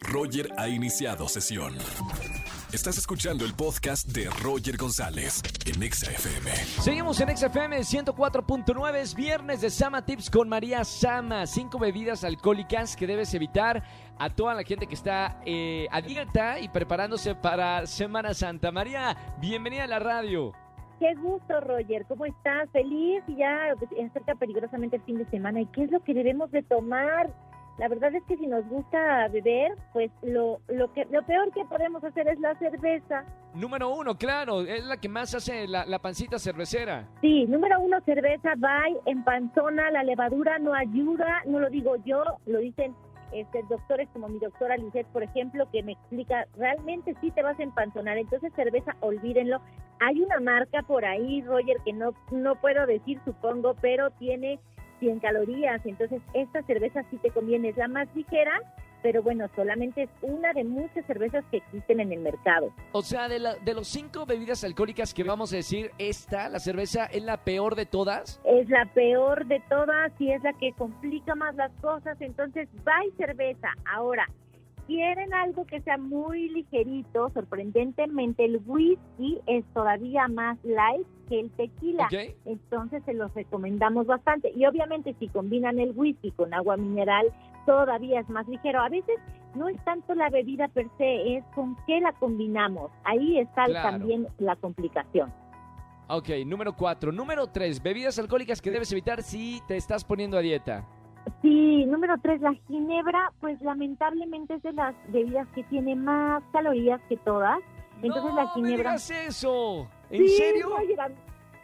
Roger ha iniciado sesión. Estás escuchando el podcast de Roger González en Exa FM. Seguimos en XFM 104.9, es viernes de Sama Tips con María Sama. Cinco bebidas alcohólicas que debes evitar a toda la gente que está eh, a dieta y preparándose para Semana Santa. María, bienvenida a la radio. Qué gusto, Roger. ¿Cómo estás? Feliz y ya acerca peligrosamente el fin de semana. ¿Y qué es lo que debemos de tomar? La verdad es que si nos gusta beber, pues lo, lo, que, lo peor que podemos hacer es la cerveza. Número uno, claro, es la que más hace la, la pancita cervecera. Sí, número uno, cerveza, bye, empanzona, la levadura no ayuda, no lo digo yo, lo dicen este, doctores como mi doctora Lizeth, por ejemplo, que me explica, realmente sí te vas a empanzonar, entonces cerveza, olvídenlo. Hay una marca por ahí, Roger, que no, no puedo decir, supongo, pero tiene 100 calorías, entonces esta cerveza sí te conviene, es la más ligera, pero bueno, solamente es una de muchas cervezas que existen en el mercado. O sea, de, la, de los cinco bebidas alcohólicas que vamos a decir, esta, la cerveza, es la peor de todas. Es la peor de todas y es la que complica más las cosas, entonces y cerveza. Ahora, quieren algo que sea muy ligerito, sorprendentemente el whisky es todavía más light que el tequila. Ok. Entonces se los recomendamos bastante. Y obviamente si combinan el whisky con agua mineral, todavía es más ligero. A veces no es tanto la bebida per se, es con qué la combinamos. Ahí está Claro. también la complicación. Ok, número cuatro. Número tres, bebidas alcohólicas que debes evitar si te estás poniendo a dieta. Sí, número tres, la ginebra, pues lamentablemente es de las bebidas que tiene más calorías que todas. Entonces no la me ginebra... digas eso! ¿En Sí, serio?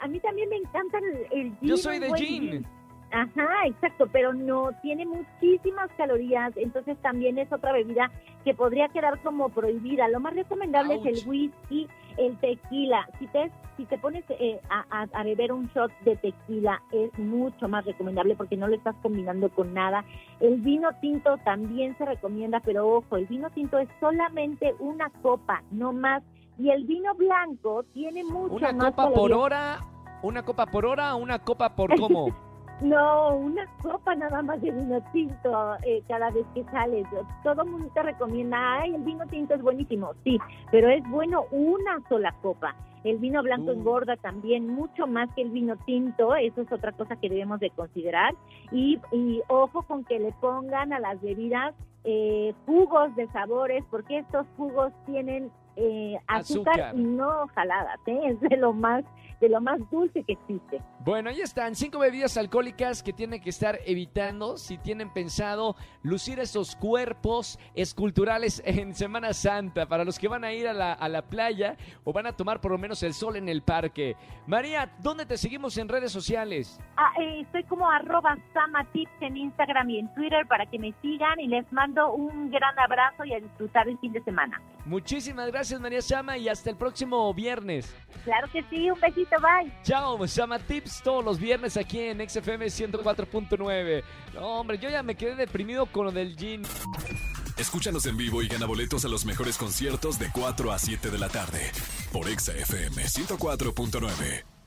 A, mí también me encanta el, el gin. Yo soy de buen gin. Ajá, exacto, pero no tiene muchísimas calorías, entonces también es otra bebida que podría quedar como prohibida. Lo más recomendable Ouch. es el whisky, el tequila. Si te si te pones eh, a, beber un shot de tequila es mucho más recomendable porque no lo estás combinando con nada. El vino tinto también se recomienda, pero ojo, el vino tinto es solamente una copa, no más. Y el vino blanco tiene mucho ¿Una más copa por hora? ¿Una copa por hora o una copa por cómo? No, una copa nada más de vino tinto eh, cada vez que sales. Todo el mundo te recomienda, ay, el vino tinto es buenísimo, sí, pero es bueno una sola copa. El vino blanco Uh. engorda también mucho más que el vino tinto, eso es otra cosa que debemos de considerar. Y, y ojo con que le pongan a las bebidas eh, jugos de sabores, porque estos jugos tienen eh, azúcar, Azúcar. y no jaladas, ¿eh? es de lo más de lo más dulce que existe. Bueno, ahí están, cinco bebidas alcohólicas que tienen que estar evitando si tienen pensado lucir esos cuerpos esculturales en Semana Santa, para los que van a ir a la, a la playa o van a tomar por lo menos el sol en el parque. María, ¿dónde te seguimos en redes sociales? Ah, eh, estoy como arroba samatips en Instagram y en Twitter para que me sigan y les mando un gran abrazo y a disfrutar el fin de semana. Muchísimas gracias María Sama y hasta el próximo viernes. Claro que sí, un besito, bye. Chao, Sama Tips todos los viernes aquí en XFM 104.9. No, hombre, yo ya me quedé deprimido con lo del gin. Escúchanos en vivo y gana boletos a los mejores conciertos de 4 a 7 de la tarde por Exa FM 104.9.